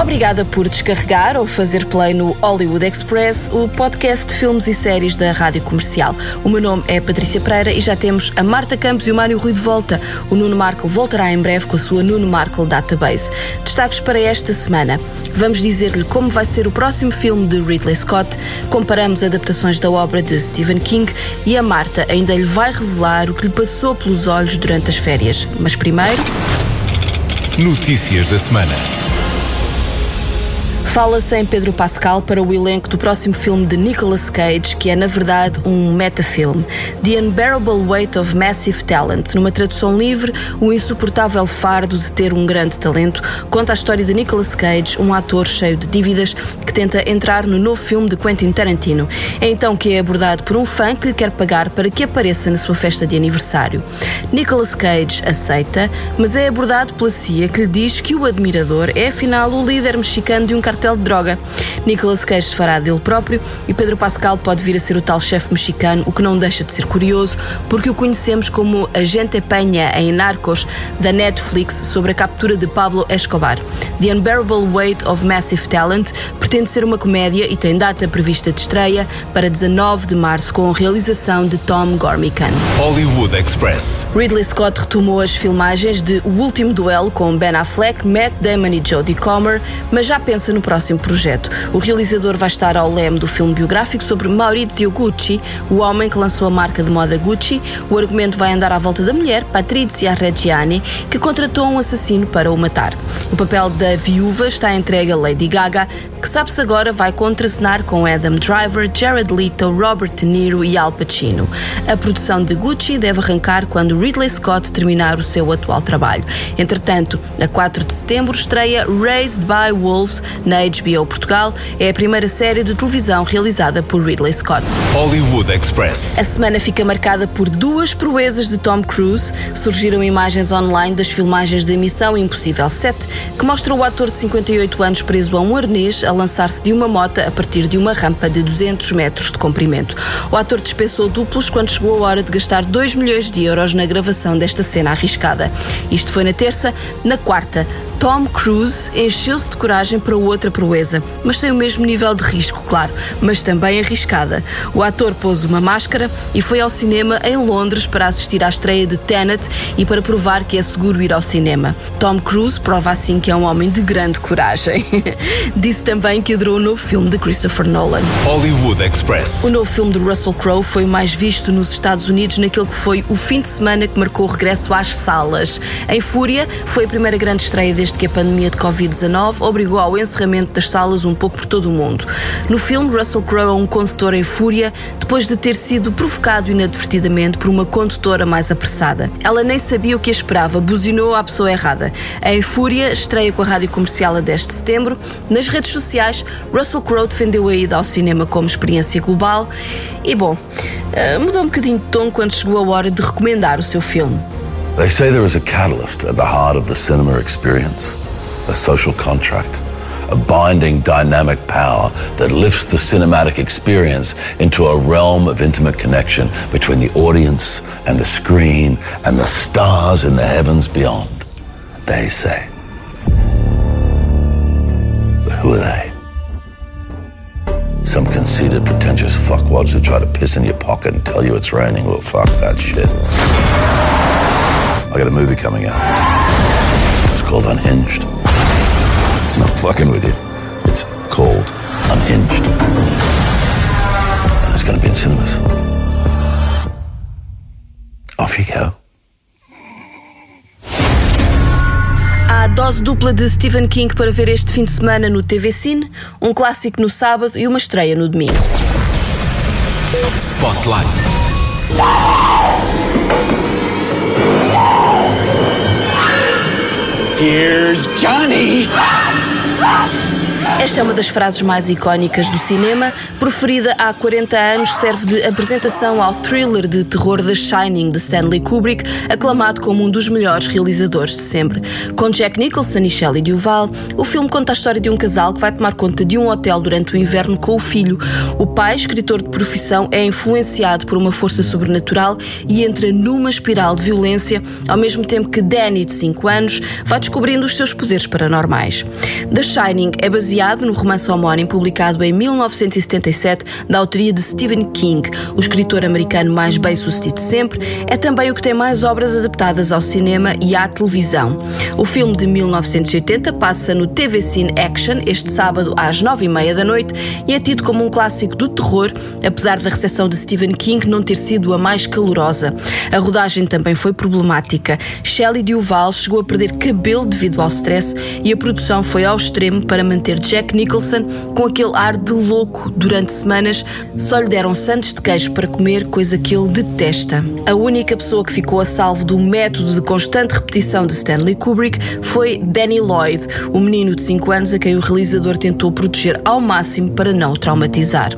Obrigada por descarregar ou fazer play no Hollywood Express, o podcast de filmes e séries da Rádio Comercial. O meu nome é Patrícia Pereira e já temos a Marta Campos e o Mário Rui de volta. O Nuno Markle voltará em breve com a sua Nuno Markle Database. Destaques para esta semana. Vamos dizer-lhe como vai ser o próximo filme de Ridley Scott, comparamos adaptações da obra de Stephen King e a Marta ainda lhe vai revelar o que lhe passou pelos olhos durante as férias. Mas primeiro. Notícias da semana. Fala-se em Pedro Pascal para o elenco do próximo filme de Nicolas Cage, que é na verdade um metafilme, The Unbearable Weight of Massive Talent. Numa tradução livre, o insuportável fardo de ter um grande talento conta a história de Nicolas Cage, um ator cheio de dívidas que tenta entrar no novo filme de Quentin Tarantino. É então que é abordado por um fã que lhe quer pagar para que apareça na sua festa de aniversário. Nicolas Cage aceita, mas é abordado pela CIA que lhe diz que o admirador é afinal o líder mexicano de um cartel de droga. Nicolas Cage fará dele próprio e Pedro Pascal pode vir a ser o tal chefe mexicano, o que não deixa de ser curioso, porque o conhecemos como Agente Penha em Narcos, da Netflix, sobre a captura de Pablo Escobar. The Unbearable Weight of Massive Talent pretende ser uma comédia e tem data prevista de estreia para 19 de março com a realização de Tom Gormican. Hollywood Express. Ridley Scott retomou as filmagens de O Último Duelo com Ben Affleck, Matt Damon e Jodie Comer, mas já pensa no próximo projeto. O realizador vai estar ao leme do filme biográfico sobre Maurizio Gucci, o homem que lançou a marca de moda Gucci. O argumento vai andar à volta da mulher, Patrizia Reggiani, que contratou um assassino para o matar. O papel da viúva está entregue a Lady Gaga, que sabe-se agora vai contracenar com Adam Driver, Jared Leto, Robert De Niro e Al Pacino. A produção de Gucci deve arrancar quando Ridley Scott terminar o seu atual trabalho. Entretanto, a 4 de setembro estreia Raised by Wolves na HBO Portugal. É a primeira série de televisão realizada por Ridley Scott. Hollywood Express. A semana fica marcada por duas proezas de Tom Cruise. Surgiram imagens online das filmagens da Missão Impossível 7, que mostra o ator de 58 anos preso a um arnês a lançar-se de uma moto a partir de uma rampa de 200 metros de comprimento. O ator dispensou duplos quando chegou a hora de gastar 2 milhões de euros na gravação desta cena arriscada. Isto foi na terça. Na quarta, Tom Cruise encheu-se de coragem para outra proeza, mas tem o mesmo nível de risco, claro, mas também arriscada. O ator pôs uma máscara e foi ao cinema em Londres para assistir à estreia de Tenet e para provar que é seguro ir ao cinema. Tom Cruise prova assim que é um homem de grande coragem. Disse também que adorou o novo filme de Christopher Nolan. Hollywood Express. O novo filme de Russell Crowe foi mais visto nos Estados Unidos naquele que foi o fim de semana que marcou o regresso às salas. Em Fúria, foi a primeira grande estreia desde que a pandemia de Covid-19 obrigou ao encerramento das salas um pouco por todo o mundo. No filme, Russell Crowe é um condutor em fúria depois de ter sido provocado inadvertidamente por uma condutora mais apressada. Ela nem sabia o que esperava, buzinou à pessoa errada. Em Fúria, estreia com a rádio comercial a 10 de setembro. Nas redes sociais, Russell Crowe defendeu a ida ao cinema como experiência global e, bom, uh, mudou um bocadinho de tom quando chegou a hora de recomendar o seu filme. They say there is a catalyst at the heart of the cinema experience, a social contract, a binding dynamic power that lifts the cinematic experience into a realm of intimate connection between the audience and the screen and the stars in the heavens beyond. They say. But who are they? Some conceited, pretentious fuckwads who try to piss in your pocket and tell you it's raining. Well, fuck that shit. I got a movie coming out. It's called Unhinged. I'm not fucking with you. It's called Unhinged. And it's going to be in cinemas. Off you go. Há dose dupla de Stephen King para ver este fim de semana no TV Cine, um clássico no sábado e uma estreia no domingo. Spotlight. Here's Johnny. Esta é uma das frases mais icónicas do cinema. Proferida há 40 anos, serve de apresentação ao thriller de terror The Shining de Stanley Kubrick, aclamado como um dos melhores realizadores de sempre. Com Jack Nicholson e Shelley Duvall, o filme conta a história de um casal que vai tomar conta de um hotel durante o inverno com o filho. O pai, escritor de profissão, é influenciado por uma força sobrenatural e entra numa espiral de violência, ao mesmo tempo que Danny, de 5 anos, vai descobrindo os seus poderes paranormais. The Shining é baseado no romance homónimo publicado em 1977 da autoria de Stephen King, o escritor americano mais bem sucedido de sempre. É também o que tem mais obras adaptadas ao cinema e à televisão. O filme de 1980 passa no TV Cine Action este sábado às nove e meia da noite e é tido como um clássico do terror, apesar da recepção de Stephen King não ter sido a mais calorosa. A rodagem também foi problemática. Shelley Duvall chegou a perder cabelo devido ao stress e a produção foi ao extremo para manter Jack Nicholson com aquele ar de louco durante semanas. Só lhe deram santos de queijo para comer, coisa que ele detesta. A única pessoa que ficou a salvo do método de constante repetição de Stanley Kubrick foi Danny Lloyd, o menino de 5 anos a quem o realizador tentou proteger ao máximo para não o traumatizar.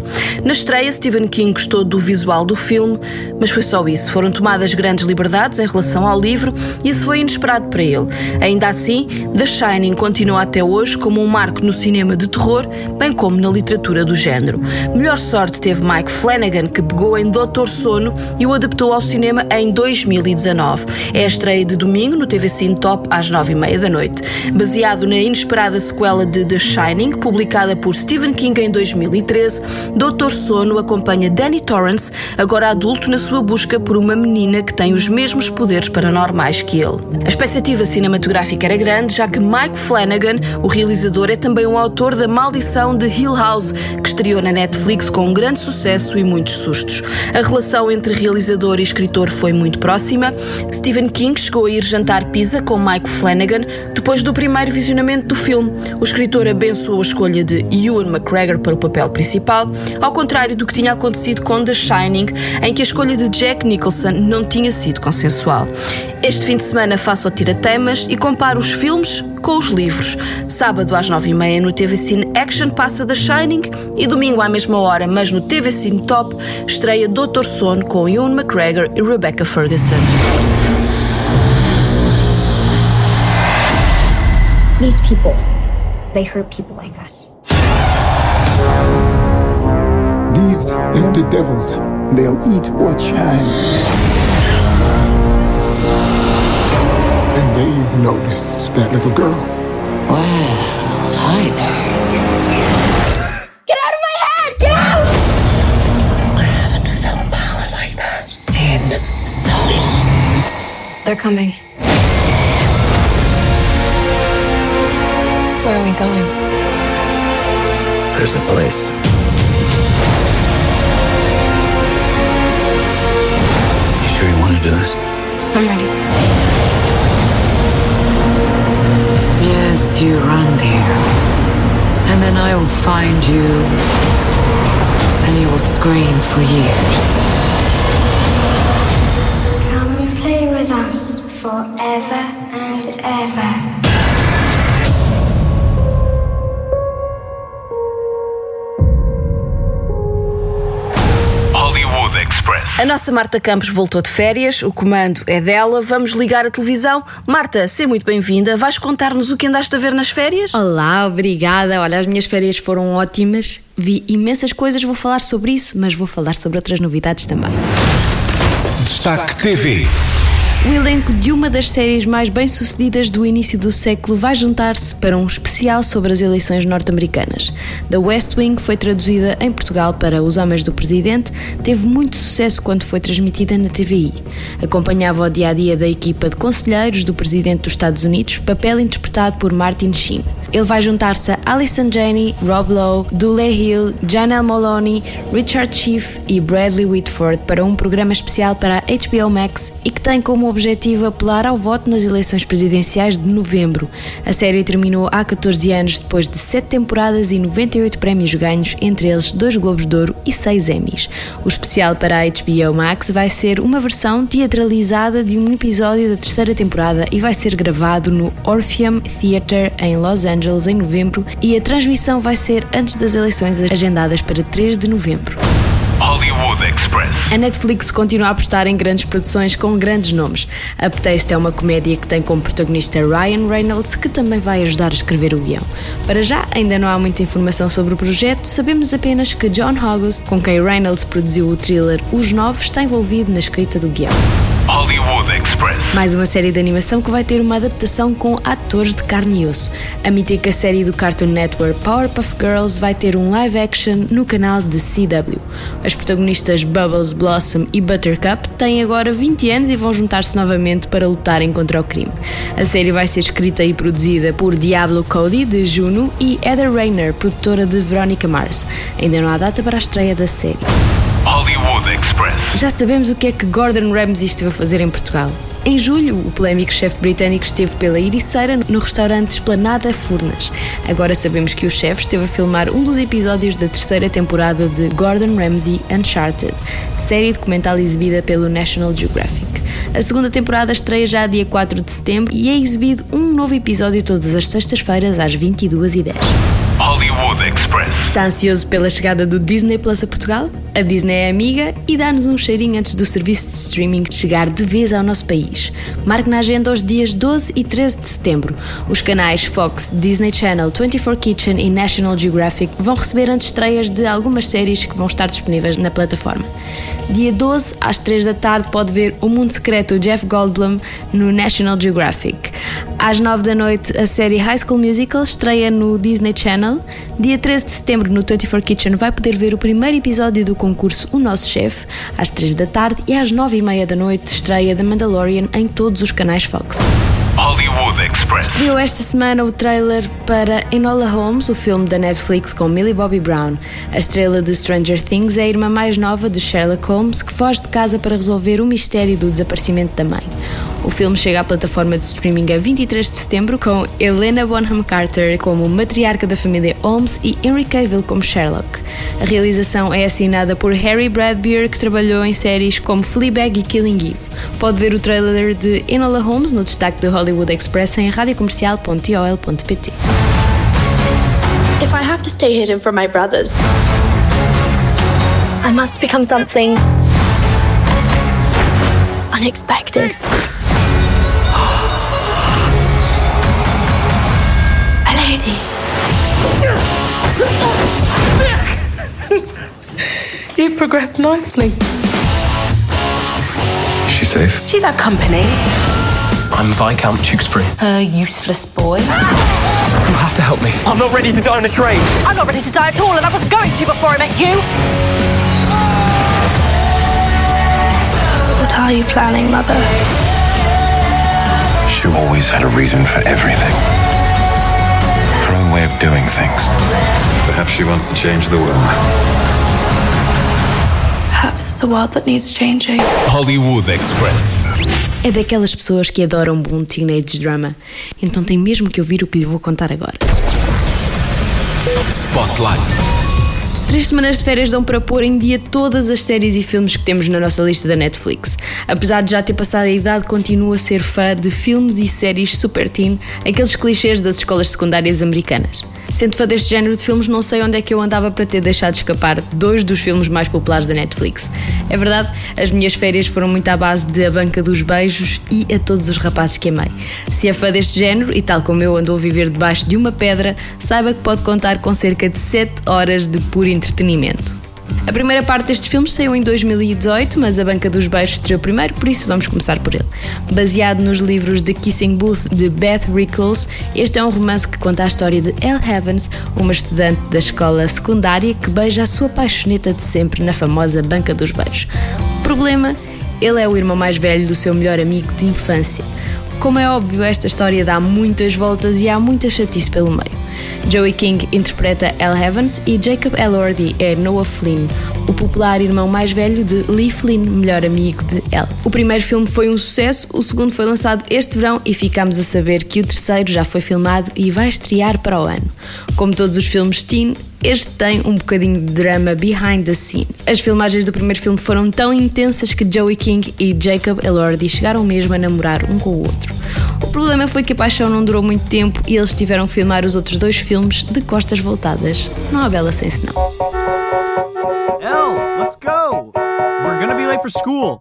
Na estreia, Stephen King gostou do visual do filme, mas foi só isso. Foram tomadas grandes liberdades em relação ao livro e isso foi inesperado para ele. Ainda assim, The Shining continua até hoje como um marco no cinema de terror, bem como na literatura do género. Melhor sorte teve Mike Flanagan, que pegou em Doutor Sono e o adaptou ao cinema em 2019. É a estreia de domingo no TV Cine Top às 9h30 da noite. Baseado na inesperada sequela de The Shining, publicada por Stephen King em 2013, Doutor Sono acompanha Danny Torrance, agora adulto, na sua busca por uma menina que tem os mesmos poderes paranormais que ele. A expectativa cinematográfica era grande, já que Mike Flanagan, o realizador, é também um autor da Maldição de Hill House, que estreou na Netflix com um grande sucesso e muitos sustos. A relação entre realizador e escritor foi muito próxima. Stephen King chegou a ir jantar pizza com Mike Flanagan depois do primeiro visionamento do filme. O escritor abençoou a escolha de Ewan McGregor para o papel principal, ao contrário do que tinha acontecido com The Shining, em que a escolha de Jack Nicholson não tinha sido consensual. Este fim de semana faço o tira-temas e comparo os filmes com os livros. Sábado às nove e meia no TV Cine Action passa The Shining e domingo à mesma hora, mas no TV Cine Top, estreia Doutor Sono com Ewan McGregor e Rebecca Ferguson. These people, they hurt people like us. These are the devils. They'll eat what shines. And they noticed that little girl. Well, hi there. Get out of my head! Get out! I haven't felt power like that in so long. They're coming. Where are we going? There's a place. You sure you want to do this? I'm ready. You run, dear. And then I will find you. And you will scream for years. Come play with us forever and ever. Express. A nossa Marta Campos voltou de férias, o comando é dela. Vamos ligar a televisão. Marta, seja muito bem-vinda. Vais contar-nos o que andaste a ver nas férias? Olá, obrigada. Olha, as minhas férias foram ótimas. Vi imensas coisas, vou falar sobre isso, mas vou falar sobre outras novidades também. Destaque TV. O elenco de uma das séries mais bem-sucedidas do início do século vai juntar-se para um especial sobre as eleições norte-americanas. The West Wing foi traduzida em Portugal para Os Homens do Presidente, teve muito sucesso quando foi transmitida na TVI. Acompanhava o dia-a-dia da equipa de conselheiros do Presidente dos Estados Unidos, papel interpretado por Martin Sheen. Ele vai juntar-se a Alison Janney, Rob Lowe, Dule Hill, Janelle Moloney, Richard Schiff e Bradley Whitford para um programa especial para a HBO Max e que tem como objetivo apelar ao voto nas eleições presidenciais de novembro. A série terminou há 14 anos depois de 7 temporadas e 98 prémios ganhos, entre eles 2 Globos de Ouro e 6 Emmys. O especial para a HBO Max vai ser uma versão teatralizada de um episódio da terceira temporada e vai ser gravado no Orpheum Theatre em Los Angeles Angeles em novembro e a transmissão vai ser antes das eleições agendadas para 3 de novembro. Hollywood Express. A Netflix continua a apostar em grandes produções com grandes nomes. A Taste é uma comédia que tem como protagonista Ryan Reynolds, que também vai ajudar a escrever o guião. Para já, ainda não há muita informação sobre o projeto, sabemos apenas que John August, com quem Reynolds produziu o thriller Os Novos, está envolvido na escrita do guião. Hollywood Express. Mais uma série de animação que vai ter uma adaptação com atores de carne e osso. A mítica série do Cartoon Network Powerpuff Girls vai ter um live action no canal de CW. As protagonistas Bubbles, Blossom e Buttercup têm agora 20 anos e vão juntar-se novamente para lutarem contra o crime. A série vai ser escrita e produzida por Diablo Cody, de Juno, e Heather Rainer, produtora de Veronica Mars. Ainda não há data para a estreia da série. Hollywood Express. Já sabemos o que é que Gordon Ramsay esteve a fazer em Portugal. Em julho, o polémico chefe britânico esteve pela Ericeira no restaurante Esplanada Furnas. Agora sabemos que o chefe esteve a filmar um dos episódios da terceira temporada de Gordon Ramsay Uncharted, série documental exibida pelo National Geographic. A segunda temporada estreia já dia 4 de setembro e é exibido um novo episódio todas as sextas-feiras às 22h10. Hollywood Express. Está ansioso pela chegada do Disney Plus a Portugal? A Disney é amiga e dá-nos um cheirinho antes do serviço de streaming chegar de vez ao nosso país. Marque na agenda os dias 12 e 13 de setembro. Os canais Fox, Disney Channel, 24 Kitchen e National Geographic vão receber antestreias de algumas séries que vão estar disponíveis na plataforma. Dia 12, às 3 da tarde, pode ver O Mundo Secreto de Jeff Goldblum no National Geographic. Às 9 da noite, a série High School Musical estreia no Disney Channel. Dia 13 de setembro, no 24 Kitchen, vai poder ver o primeiro episódio do concurso O Nosso Chefe, às 3 da tarde, e às 9 e meia da noite, estreia The Mandalorian em todos os canais Fox. Hollywood Express. Estreou esta semana o trailer para Enola Holmes, o filme da Netflix com Millie Bobby Brown. A estrela de Stranger Things é a irmã mais nova de Sherlock Holmes, que foge de casa para resolver o mistério do desaparecimento da mãe. O filme chega à plataforma de streaming a 23 de setembro com Helena Bonham Carter como matriarca da família Holmes e Henry Cavill como Sherlock. A realização é assinada por Harry Bradbeer, que trabalhou em séries como Fleabag e Killing Eve. Pode ver o trailer de Enola Holmes no destaque do Hollywood Express em radiocomercial.ol.pt. If I have to stay hidden from my brothers, I must become something unexpected. You've progressed nicely. Is she safe? She's our company. I'm Viscount Tewkesbury. A useless boy. You have to help me. I'm not ready to die on a train. I'm not ready to die at all, and I wasn't going to before I met you. What are you planning, Mother? She always had a reason for everything. Her own way of doing things. Perhaps she wants to change the world. Perhaps it's a world that needs changing. Hollywood Express. É daquelas pessoas que adoram bom teenage drama, então tem mesmo que ouvir o que lhe vou contar agora. Spotlight. Três semanas de férias dão para pôr em dia todas as séries e filmes que temos na nossa lista da Netflix. Apesar de já ter passado a idade, continuo a ser fã de filmes e séries super teen, aqueles clichês das escolas secundárias americanas. Sendo fã deste género de filmes, não sei onde é que eu andava para ter deixado escapar dois dos filmes mais populares da Netflix. É verdade, as minhas férias foram muito à base de A Banca dos Beijos e a todos os rapazes que amei. Se é fã deste género, e tal como eu andou a viver debaixo de uma pedra, saiba que pode contar com cerca de 7 horas de puro entretenimento. A primeira parte destes filmes saiu em 2018, mas A Banca dos Beijos estreou primeiro, por isso vamos começar por ele. Baseado nos livros The Kissing Booth de Beth Rickles, este é um romance que conta a história de Elle Evans, uma estudante da escola secundária que beija a sua paixoneta de sempre na famosa Banca dos Beijos. Problema? Ele é o irmão mais velho do seu melhor amigo de infância. Como é óbvio, esta história dá muitas voltas e há muita chatice pelo meio. Joey King interpreta Elle Evans e Jacob Elordi é Noah Flynn, o popular irmão mais velho de Lee Flynn, melhor amigo de Elle. O primeiro filme foi um sucesso, o segundo foi lançado este verão e ficámos a saber que o terceiro já foi filmado e vai estrear para o ano. Como todos os filmes teen, este tem um bocadinho de drama behind the scenes. As filmagens do primeiro filme foram tão intensas que Joey King e Jacob Elordi chegaram mesmo a namorar um com o outro. O problema foi que a paixão não durou muito tempo e eles tiveram que filmar os outros dois filmes de costas voltadas. Não há bela sem senão. Elle, let's go! We're gonna be late for school.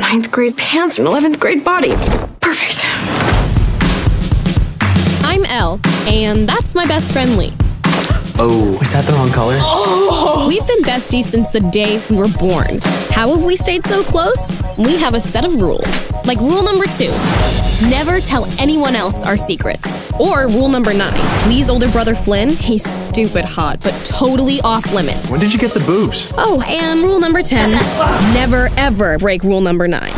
Ninth grade pants and 11th grade body. Perfect. I'm Elle, and that's my best friend Lee. Oh, is that the wrong color? We've been besties since the day we were born. How have we stayed so close? We have a set of rules. Like rule number two never tell anyone else our secrets. Or rule number nine Lee's older brother Flynn, he's stupid hot, but totally off limits. When did you get the boobs? Oh, and rule number 10 never ever break rule number nine.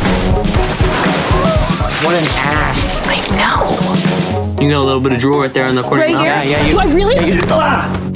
What an ass. I know. You got a little bit of drool right there in the corner. Right here? Yeah, yeah. You, Do I really? Yeah, you ah!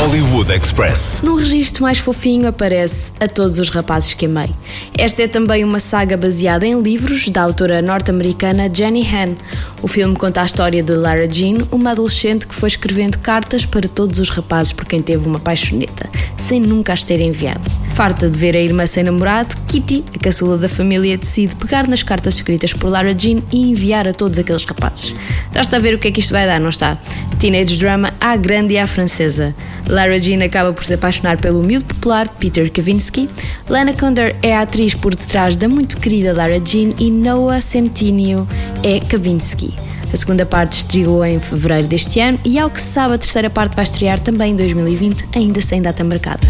Hollywood Express. Num registro mais fofinho aparece A Todos os Rapazes que Amei. Esta é também uma saga baseada em livros da autora norte-americana Jenny Han. O filme conta a história de Lara Jean, uma adolescente que foi escrevendo cartas para todos os rapazes por quem teve uma paixoneta, sem nunca as ter enviado. Farta de ver a irmã sem namorado, Kitty, a caçula da família, decide pegar nas cartas escritas por Lara Jean e enviar a todos aqueles rapazes. Já está a ver o que é que isto vai dar, não está? Teenage drama à grande e à francesa. Lara Jean acaba por se apaixonar pelo miúdo popular Peter Kavinsky. Lana Condor é a atriz por detrás da muito querida Lara Jean e Noah Centineo é Kavinsky. A segunda parte estreou em fevereiro deste ano e, ao que se sabe, a terceira parte vai estrear também em 2020, ainda sem data marcada.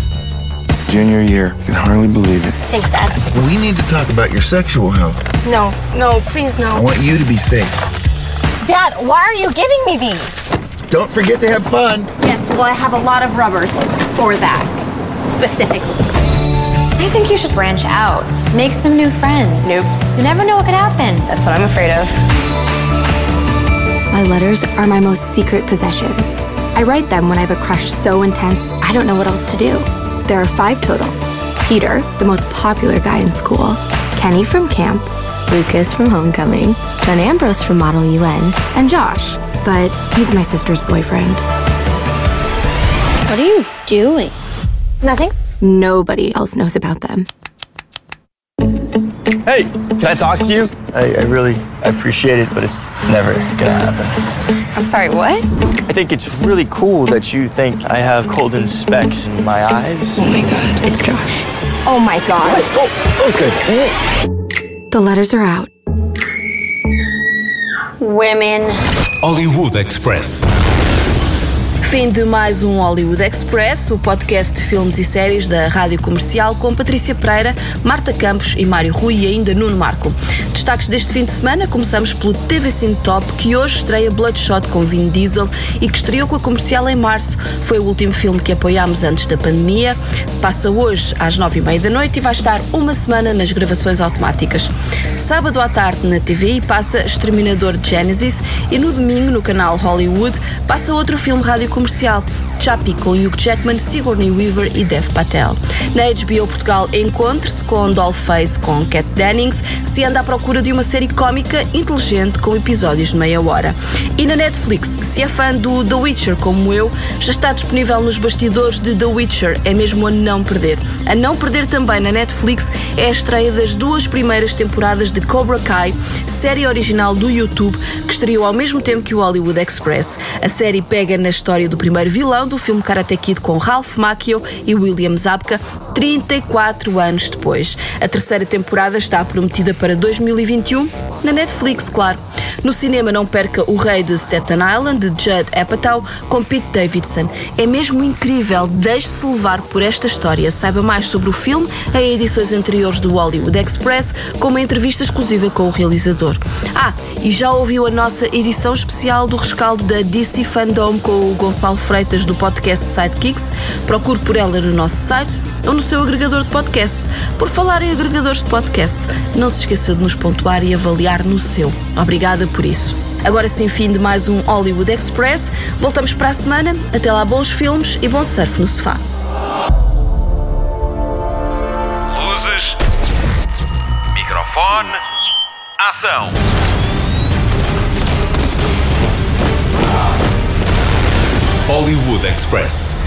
Junior year. Can hardly believe it. Thanks, Dad. We need to talk about your sexual health. No, no, please no. I want you to be safe. Dad, why are you giving me these? Don't forget to have fun. Yes, well, I have a lot of rubbers for that, specifically. I think you should branch out. Make some new friends. Nope. You never know what could happen. That's what I'm afraid of. My letters are my most secret possessions. I write them when I have a crush so intense I don't know what else to do. There are five total Peter, the most popular guy in school, Kenny from camp, Lucas from homecoming, John Ambrose from Model UN, and Josh, but he's my sister's boyfriend. What are you doing? Nothing. Nobody else knows about them. Hey, can I talk to you? I, I really appreciate it, but it's never gonna happen. I'm sorry, what? I think it's really cool that you think I have golden specks in my eyes. Oh my god, it's Josh. Oh my god. Oh, okay. The letters are out. Women. Hollywood Express. Fim de mais um Hollywood Express, o podcast de filmes e séries da Rádio Comercial com Patrícia Pereira, Marta Campos e Mário Rui e ainda Nuno Marco. Destaques deste fim de semana, começamos pelo TV Cine Top, que hoje estreia Bloodshot com Vin Diesel e que estreou com a comercial em março. Foi o último filme que apoiámos antes da pandemia. Passa hoje às nove e meia da noite e vai estar uma semana nas gravações automáticas. Sábado à tarde na TVI passa Exterminador Genesis e no domingo no canal Hollywood passa outro filme rádio comercial, Chappie com Hugh Jackman, Sigourney Weaver e Dev Patel. Na HBO Portugal encontre-se com Dollface com Cat Dennings, se anda à procura de uma série cómica inteligente com episódios de meia hora. E na Netflix, se é fã do The Witcher como eu, já está disponível nos bastidores de The Witcher, é mesmo a não perder. A não perder também na Netflix é a estreia das duas primeiras temporadas de Cobra Kai, série original do YouTube, que estreou ao mesmo tempo que o Hollywood Express. A série pega na história do primeiro vilão do filme Karate Kid com Ralph Macchio e William Zabka, 34 anos depois. A terceira temporada está prometida para 2021, na Netflix, claro. No cinema não perca O Rei de Staten Island, de Judd Apatow, com Pete Davidson. É mesmo incrível, deixe-se levar por esta história. Saiba mais sobre o filme em edições anteriores do Hollywood Express, com uma entrevista exclusiva com o realizador. Ah, e já ouviu a nossa edição especial do rescaldo da DC Fandom com o Gonçalo Freitas do podcast Sidekicks? Procure por ela no nosso site ou no seu agregador de podcasts. Por falar em agregadores de podcasts, não se esqueça de nos pontuar e avaliar no seu. Obrigada por isso. Agora sim, fim de mais um Hollywood Express. Voltamos para a semana. Até lá, bons filmes e bom surf no sofá. Luzes. Microfone. Ação. Hollywood Express.